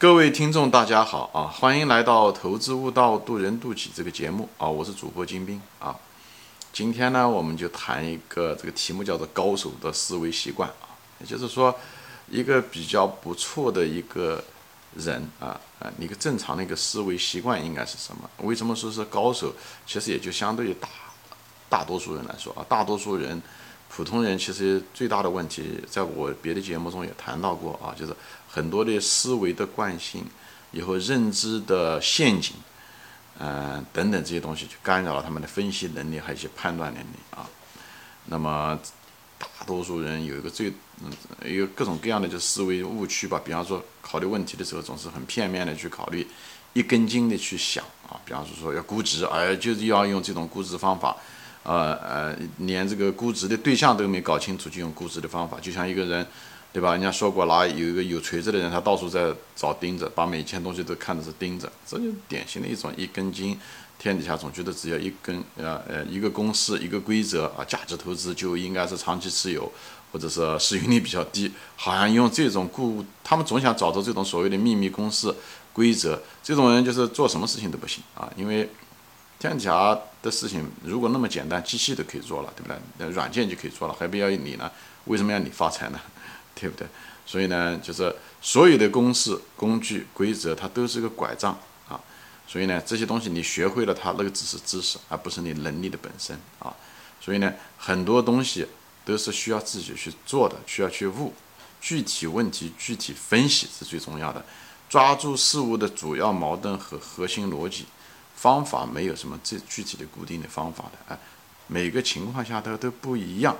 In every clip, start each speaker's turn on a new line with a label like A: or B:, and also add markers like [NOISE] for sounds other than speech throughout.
A: 各位听众，大家好啊！欢迎来到《投资悟道，渡人渡己》这个节目啊！我是主播金兵啊。今天呢，我们就谈一个这个题目，叫做“高手的思维习惯”啊。也就是说，一个比较不错的一个人啊啊，一个正常的一个思维习惯应该是什么？为什么说是高手？其实也就相对于大大多数人来说啊，大多数人。普通人其实最大的问题，在我别的节目中也谈到过啊，就是很多的思维的惯性，以后认知的陷阱，嗯，等等这些东西，去干扰了他们的分析能力，还有一些判断能力啊。那么，大多数人有一个最，嗯，有各种各样的就思维误区吧。比方说，考虑问题的时候总是很片面的去考虑，一根筋的去想啊。比方说，说要估值，哎，就是要用这种估值方法。呃呃，连这个估值的对象都没搞清楚，就用估值的方法，就像一个人，对吧？人家说过，拿有一个有锤子的人，他到处在找钉子，把每一件东西都看的是钉子，这就典型的一种一根筋。天底下总觉得只要一根，呃呃，一个公式，一个规则啊，价值投资就应该是长期持有，或者是市盈率比较低，好像用这种固，他们总想找到这种所谓的秘密公式规则，这种人就是做什么事情都不行啊，因为。天底下的事情如果那么简单，机器都可以做了，对不对？那软件就可以做了，还不要你呢？为什么要你发财呢？[LAUGHS] 对不对？所以呢，就是所有的公式、工具、规则，它都是个拐杖啊。所以呢，这些东西你学会了，它那个只是知识，而不是你能力的本身啊。所以呢，很多东西都是需要自己去做的，需要去悟。具体问题具体分析是最重要的，抓住事物的主要矛盾和核心逻辑。方法没有什么最具体的固定的方法的，哎，每个情况下都都不一样。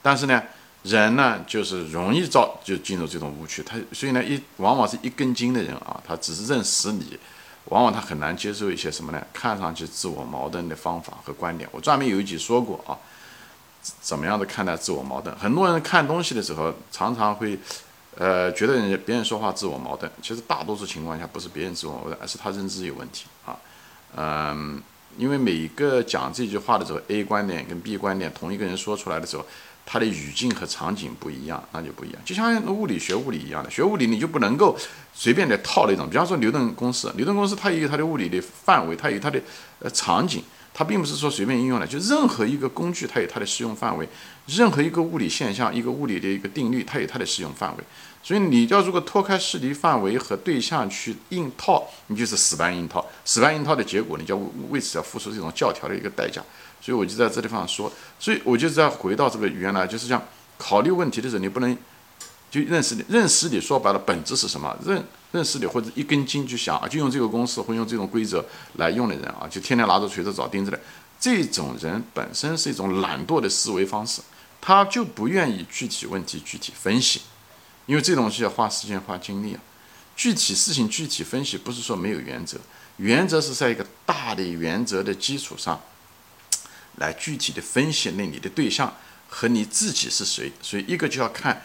A: 但是呢，人呢就是容易造就进入这种误区，他所以呢一往往是一根筋的人啊，他只是认死理，往往他很难接受一些什么呢？看上去自我矛盾的方法和观点。我专门有一集说过啊，怎么样的看待自我矛盾？很多人看东西的时候常常会，呃，觉得人家别人说话自我矛盾，其实大多数情况下不是别人自我矛盾，而是他认知有问题啊。嗯，因为每一个讲这句话的时候，A 观点跟 B 观点同一个人说出来的时候，他的语境和场景不一样，那就不一样。就像物理学物理一样的，学物理你就不能够随便的套那种。比方说牛顿公式，牛顿公式它也有它的物理的范围，它有它的呃场景，它并不是说随便应用的。就任何一个工具，它有它的适用范围；任何一个物理现象，一个物理的一个定律，它有它的适用范围。所以你要如果脱开适离范围和对象去硬套，你就是死搬硬套，死搬硬套的结果，你就为此要付出这种教条的一个代价。所以我就在这地方说，所以我就在回到这个原来，就是像考虑问题的时候，你不能就认识你认识你说白了本质是什么？认认识你或者一根筋去想啊，就用这个公式或用这种规则来用的人啊，就天天拿着锤子找钉子的，这种人本身是一种懒惰的思维方式，他就不愿意具体问题具体分析。因为这东西要花时间花精力啊，具体事情具体分析不是说没有原则，原则是在一个大的原则的基础上，来具体的分析那你的对象和你自己是谁，所以一个就要看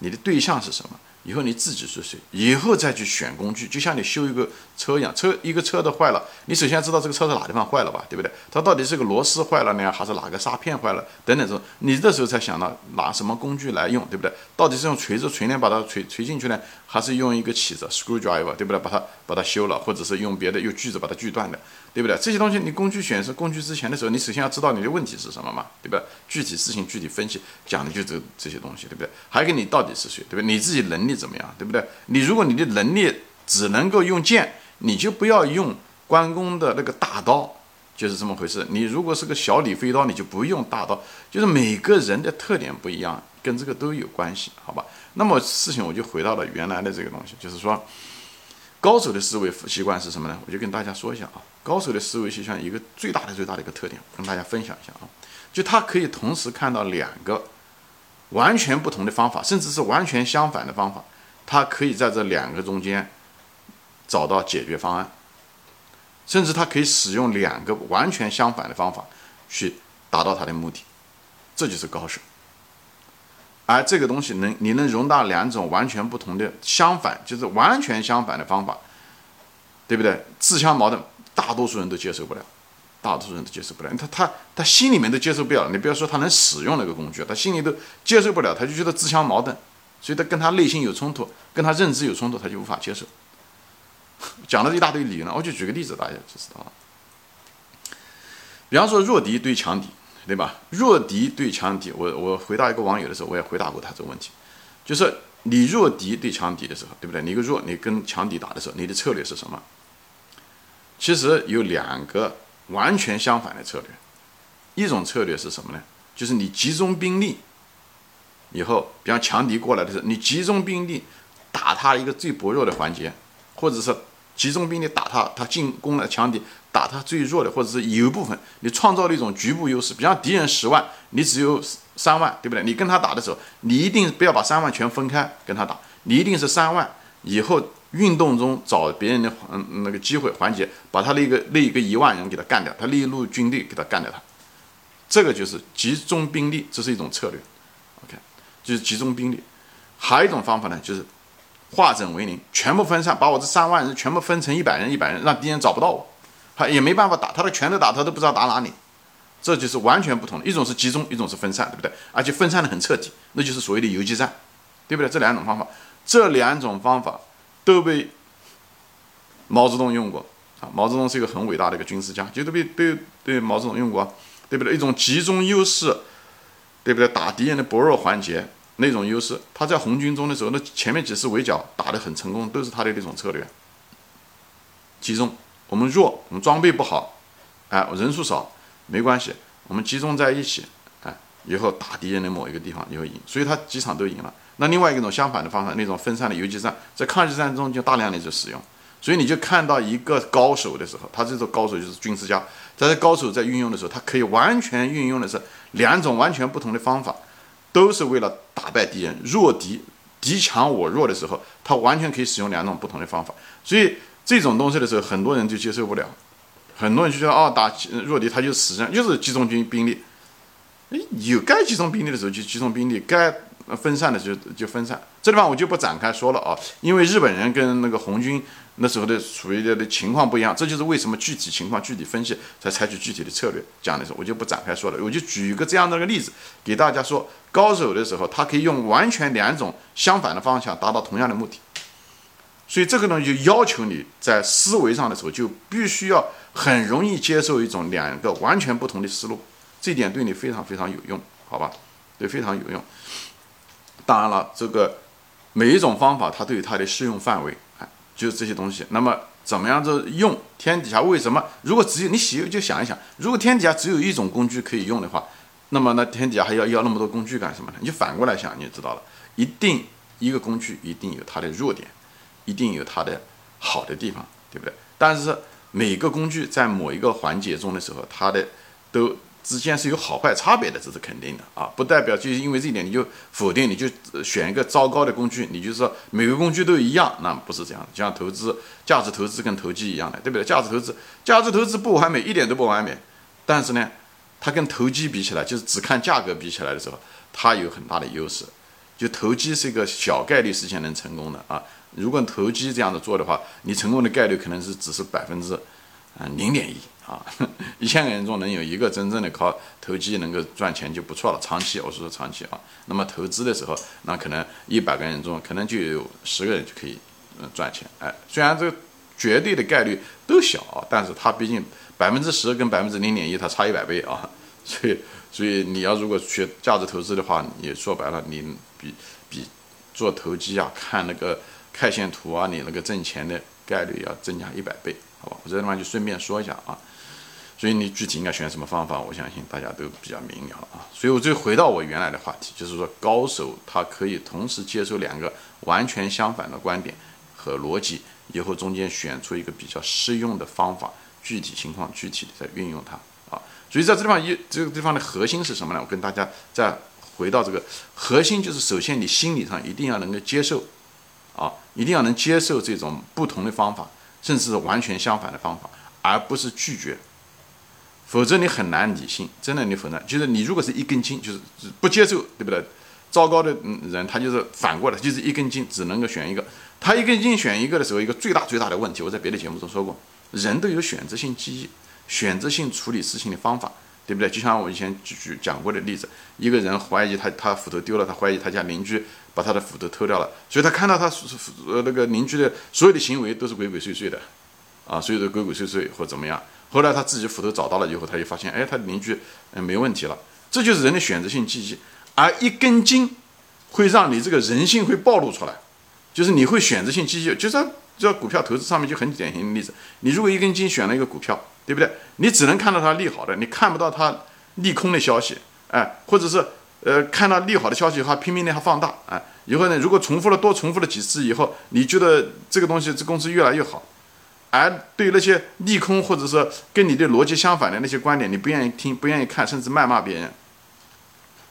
A: 你的对象是什么。以后你自己是谁？以后再去选工具，就像你修一个车一样，车一个车的坏了，你首先知道这个车是哪地方坏了吧，对不对？它到底是个螺丝坏了呢，还是哪个刹片坏了？等等这种，你这时候才想到拿什么工具来用，对不对？到底是用锤子锤呢，把它锤锤进去呢，还是用一个起子 screwdriver，对不对？把它把它修了，或者是用别的用锯子把它锯断的，对不对？这些东西你工具选择工具之前的时候，你首先要知道你的问题是什么嘛，对不对？具体事情具体分析，讲的就这这些东西，对不对？还有个你到底是谁，对不对？你自己能力怎么样，对不对？你如果你的能力只能够用剑，你就不要用关公的那个大刀，就是这么回事。你如果是个小李飞刀，你就不用大刀。就是每个人的特点不一样，跟这个都有关系，好吧？那么事情我就回到了原来的这个东西，就是说，高手的思维习惯是什么呢？我就跟大家说一下啊，高手的思维习惯一个最大的最大的一个特点，跟大家分享一下啊，就他可以同时看到两个完全不同的方法，甚至是完全相反的方法。他可以在这两个中间找到解决方案，甚至他可以使用两个完全相反的方法去达到他的目的，这就是高手。而这个东西能你能容纳两种完全不同的相反，就是完全相反的方法，对不对？自相矛盾，大多数人都接受不了，大多数人都接受不了。他他他心里面都接受不了，你不要说他能使用那个工具，他心里都接受不了，他就觉得自相矛盾。所以他跟他内心有冲突，跟他认知有冲突，他就无法接受。讲了一大堆理论，我就举个例子，大家就知道了。比方说弱敌对强敌，对吧？弱敌对强敌，我我回答一个网友的时候，我也回答过他这个问题，就是你弱敌对强敌的时候，对不对？你一个弱，你跟强敌打的时候，你的策略是什么？其实有两个完全相反的策略，一种策略是什么呢？就是你集中兵力以后，比方强敌过来的时候，你集中兵力打他一个最薄弱的环节，或者是集中兵力打他，他进攻了强敌。打他最弱的，或者是有一部分，你创造了一种局部优势。比方敌人十万，你只有三万，对不对？你跟他打的时候，你一定不要把三万全分开跟他打，你一定是三万以后运动中找别人的嗯那个机会环节，把他那个那一个一万人给他干掉，他那一路军队给他干掉他。这个就是集中兵力，这是一种策略。OK，就是集中兵力。还有一种方法呢，就是化整为零，全部分散，把我这三万人全部分成一百人，一百人，让敌人找不到我。他也没办法打，他的拳头打他都不知道打哪里，这就是完全不同的。一种是集中，一种是分散，对不对？而且分散的很彻底，那就是所谓的游击战，对不对？这两种方法，这两种方法都被毛泽东用过啊。毛泽东是一个很伟大的一个军事家，就都被被被毛泽东用过，对不对？一种集中优势，对不对？打敌人的薄弱环节那种优势，他在红军中的时候，那前面几次围剿打得很成功，都是他的那种策略，集中。我们弱，我们装备不好，哎，人数少没关系，我们集中在一起，以后打敌人的某一个地方就会赢，所以他几场都赢了。那另外一种相反的方法，那种分散的游击战，在抗日战争中就大量的就使用，所以你就看到一个高手的时候，他这种高手就是军事家，在这高手在运用的时候，他可以完全运用的是两种完全不同的方法，都是为了打败敌人，弱敌敌强我弱的时候，他完全可以使用两种不同的方法，所以。这种东西的时候，很多人就接受不了，很多人就觉得哦，打弱敌他就死上就是集中军兵力，有该集中兵力的时候就集中兵力，该分散的时候就分散。这地方我就不展开说了啊，因为日本人跟那个红军那时候的处于的情况不一样，这就是为什么具体情况具体分析才采取具体的策略。讲的时候我就不展开说了，我就举一个这样的个例子给大家说，高手的时候他可以用完全两种相反的方向达到同样的目的。所以这个呢，就要求你在思维上的时候，就必须要很容易接受一种两个完全不同的思路，这点对你非常非常有用，好吧？对，非常有用。当然了，这个每一种方法它都有它的适用范围，哎，就是这些东西。那么怎么样子用？天底下为什么？如果只有你喜就想一想，如果天底下只有一种工具可以用的话，那么那天底下还要要那么多工具干什么呢？你就反过来想，你就知道了，一定一个工具一定有它的弱点。一定有它的好的地方，对不对？但是每个工具在某一个环节中的时候，它的都之间是有好坏差别的，这是肯定的啊！不代表就因为这一点你就否定，你就选一个糟糕的工具，你就说每个工具都一样，那不是这样的。就像投资、价值投资跟投机一样的，对不对？价值投资，价值投资不完美，一点都不完美，但是呢，它跟投机比起来，就是只看价格比起来的时候，它有很大的优势。就投机是一个小概率事件能成功的啊。如果投机这样子做的话，你成功的概率可能是只是百分之啊零点一啊，[LAUGHS] 一千个人中能有一个真正的靠投机能够赚钱就不错了。长期我是说长期啊，那么投资的时候，那可能一百个人中可能就有十个人就可以嗯赚钱。哎，虽然这个绝对的概率都小，但是它毕竟百分之十跟百分之零点一它差一百倍啊，[LAUGHS] 所以所以你要如果学价值投资的话，你说白了你比比做投机啊看那个。K 线图啊，你那个挣钱的概率要增加一百倍，好吧？我这地方就顺便说一下啊。所以你具体应该选什么方法，我相信大家都比较明了啊。所以我就回到我原来的话题，就是说高手他可以同时接受两个完全相反的观点和逻辑，以后中间选出一个比较适用的方法，具体情况具体的再运用它啊。所以在这地方一这个地方的核心是什么呢？我跟大家再回到这个核心，就是首先你心理上一定要能够接受。啊，一定要能接受这种不同的方法，甚至是完全相反的方法，而不是拒绝，否则你很难理性。真的，你很难。就是你如果是一根筋，就是不接受，对不对？糟糕的人，他就是反过来，就是一根筋，只能够选一个。他一根筋选一个的时候，一个最大最大的问题，我在别的节目中说过，人都有选择性记忆，选择性处理事情的方法，对不对？就像我以前举举讲过的例子，一个人怀疑他他斧头丢了，他怀疑他家邻居把他的斧头偷掉了，所以他看到他呃那个邻居的所有的行为都是鬼鬼祟祟的，啊，所有的鬼鬼祟祟或怎么样。后来他自己斧头找到了以后，他就发现，哎，他的邻居嗯没问题了。这就是人的选择性记忆，而一根筋会让你这个人性会暴露出来，就是你会选择性记忆，就在这股票投资上面就很典型的例子。你如果一根筋选了一个股票。对不对？你只能看到它利好的，你看不到它利空的消息，哎，或者是呃看到利好的消息，它拼命的它放大，哎，以后呢，如果重复了多重复了几次以后，你觉得这个东西这公司越来越好，而对那些利空或者说跟你的逻辑相反的那些观点，你不愿意听，不愿意看，甚至谩骂别人，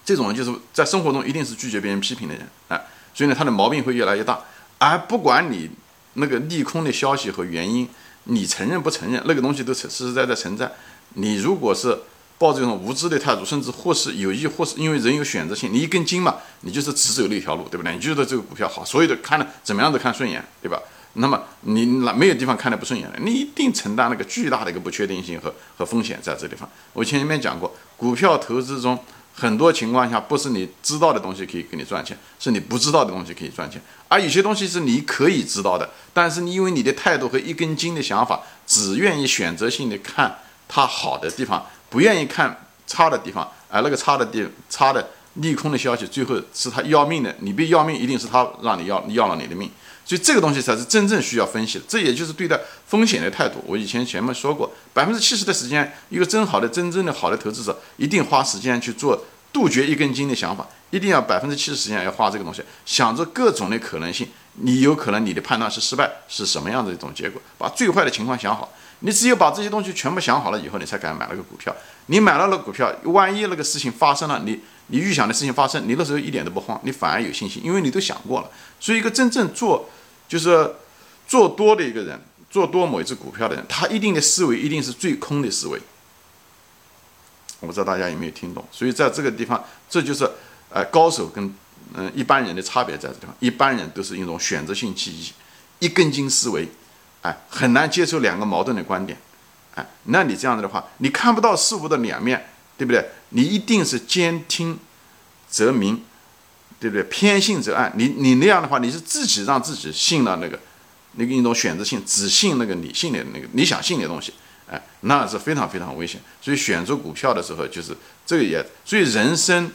A: 这种人就是在生活中一定是拒绝别人批评的人，啊，所以呢，他的毛病会越来越大，而不管你那个利空的消息和原因。你承认不承认那个东西都实实在在存在。你如果是抱着这种无知的态度，甚至或是有意或是因为人有选择性，你一根筋嘛，你就是只走那条路，对不对？你觉得这个股票好，所有的看了怎么样都看顺眼，对吧？那么你哪没有地方看的不顺眼的？你一定承担那个巨大的一个不确定性和和风险在这地方。我前面讲过，股票投资中。很多情况下，不是你知道的东西可以给你赚钱，是你不知道的东西可以赚钱。而有些东西是你可以知道的，但是你因为你的态度和一根筋的想法，只愿意选择性的看它好的地方，不愿意看差的地方。而那个差的地差的利空的消息，最后是他要命的。你被要命，一定是他让你要要了你的命。所以这个东西才是真正需要分析的。这也就是对待风险的态度。我以前前面说过，百分之七十的时间，一个真好的、真正的好的投资者，一定花时间去做。杜绝一根筋的想法，一定要百分之七十时间要花这个东西，想着各种的可能性。你有可能你的判断是失败，是什么样的一种结果？把最坏的情况想好。你只有把这些东西全部想好了以后，你才敢买那个股票。你买了那股票，万一那个事情发生了，你你预想的事情发生，你那时候一点都不慌，你反而有信心，因为你都想过了。所以一个真正做就是做多的一个人，做多某一只股票的人，他一定的思维一定是最空的思维。我不知道大家有没有听懂，所以在这个地方，这就是呃高手跟嗯一般人的差别在这地方。一般人都是一种选择性记忆，一根筋思维，哎，很难接受两个矛盾的观点，哎，那你这样子的话，你看不到事物的两面，对不对？你一定是兼听则明，对不对？偏信则暗。你你那样的话，你是自己让自己信了那个那个一种选择性，只信那个你信的那个你想信的东西。哎，那是非常非常危险。所以选择股票的时候，就是这个也。所以人生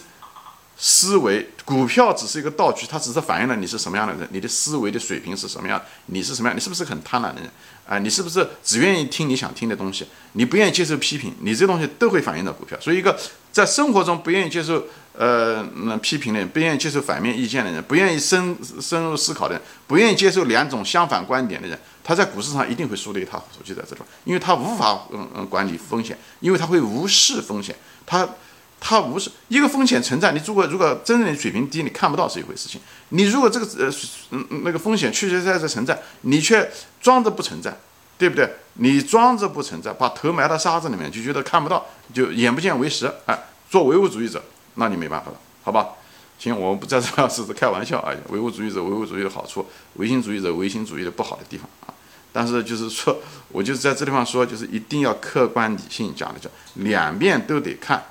A: 思维，股票只是一个道具，它只是反映了你是什么样的人，你的思维的水平是什么样，你是什么样，你是不是很贪婪的人？啊，你是不是只愿意听你想听的东西？你不愿意接受批评，你这东西都会反映到股票。所以一个在生活中不愿意接受呃那批评的人，不愿意接受反面意见的人，不愿意深深入思考的人，不愿意接受两种相反观点的人。他在股市上一定会输得一塌糊涂，就在这种，因为他无法嗯嗯管理风险，因为他会无视风险，他他无视一个风险存在，你如果如果真正的水平低，你看不到是一回事情，你如果这个呃嗯那个风险确确实实存在，你却装着不存在，对不对？你装着不存在，把头埋到沙子里面，就觉得看不到，就眼不见为实，哎，做唯物主义者，那你没办法了，好吧？行，我们不在这 [LAUGHS] 是开玩笑啊，唯物主义者唯物主义的好处，唯心主义者唯心主义的不好的地方啊。但是就是说，我就是在这地方说，就是一定要客观理性讲的，叫两面都得看，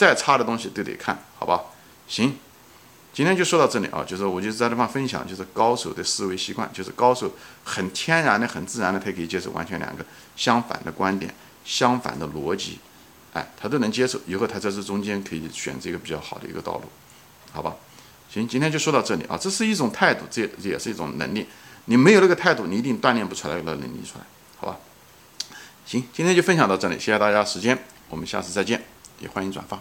A: 再差的东西都得看，好吧？行，今天就说到这里啊，就是我就在地方分享，就是高手的思维习惯，就是高手很天然的、很自然的，他可以接受完全两个相反的观点、相反的逻辑，哎，他都能接受，以后他在这中间可以选择一个比较好的一个道路，好吧？行，今天就说到这里啊，这是一种态度，这也是一种能力。你没有那个态度，你一定锻炼不出来那个能力出来，好吧？行，今天就分享到这里，谢谢大家时间，我们下次再见，也欢迎转发。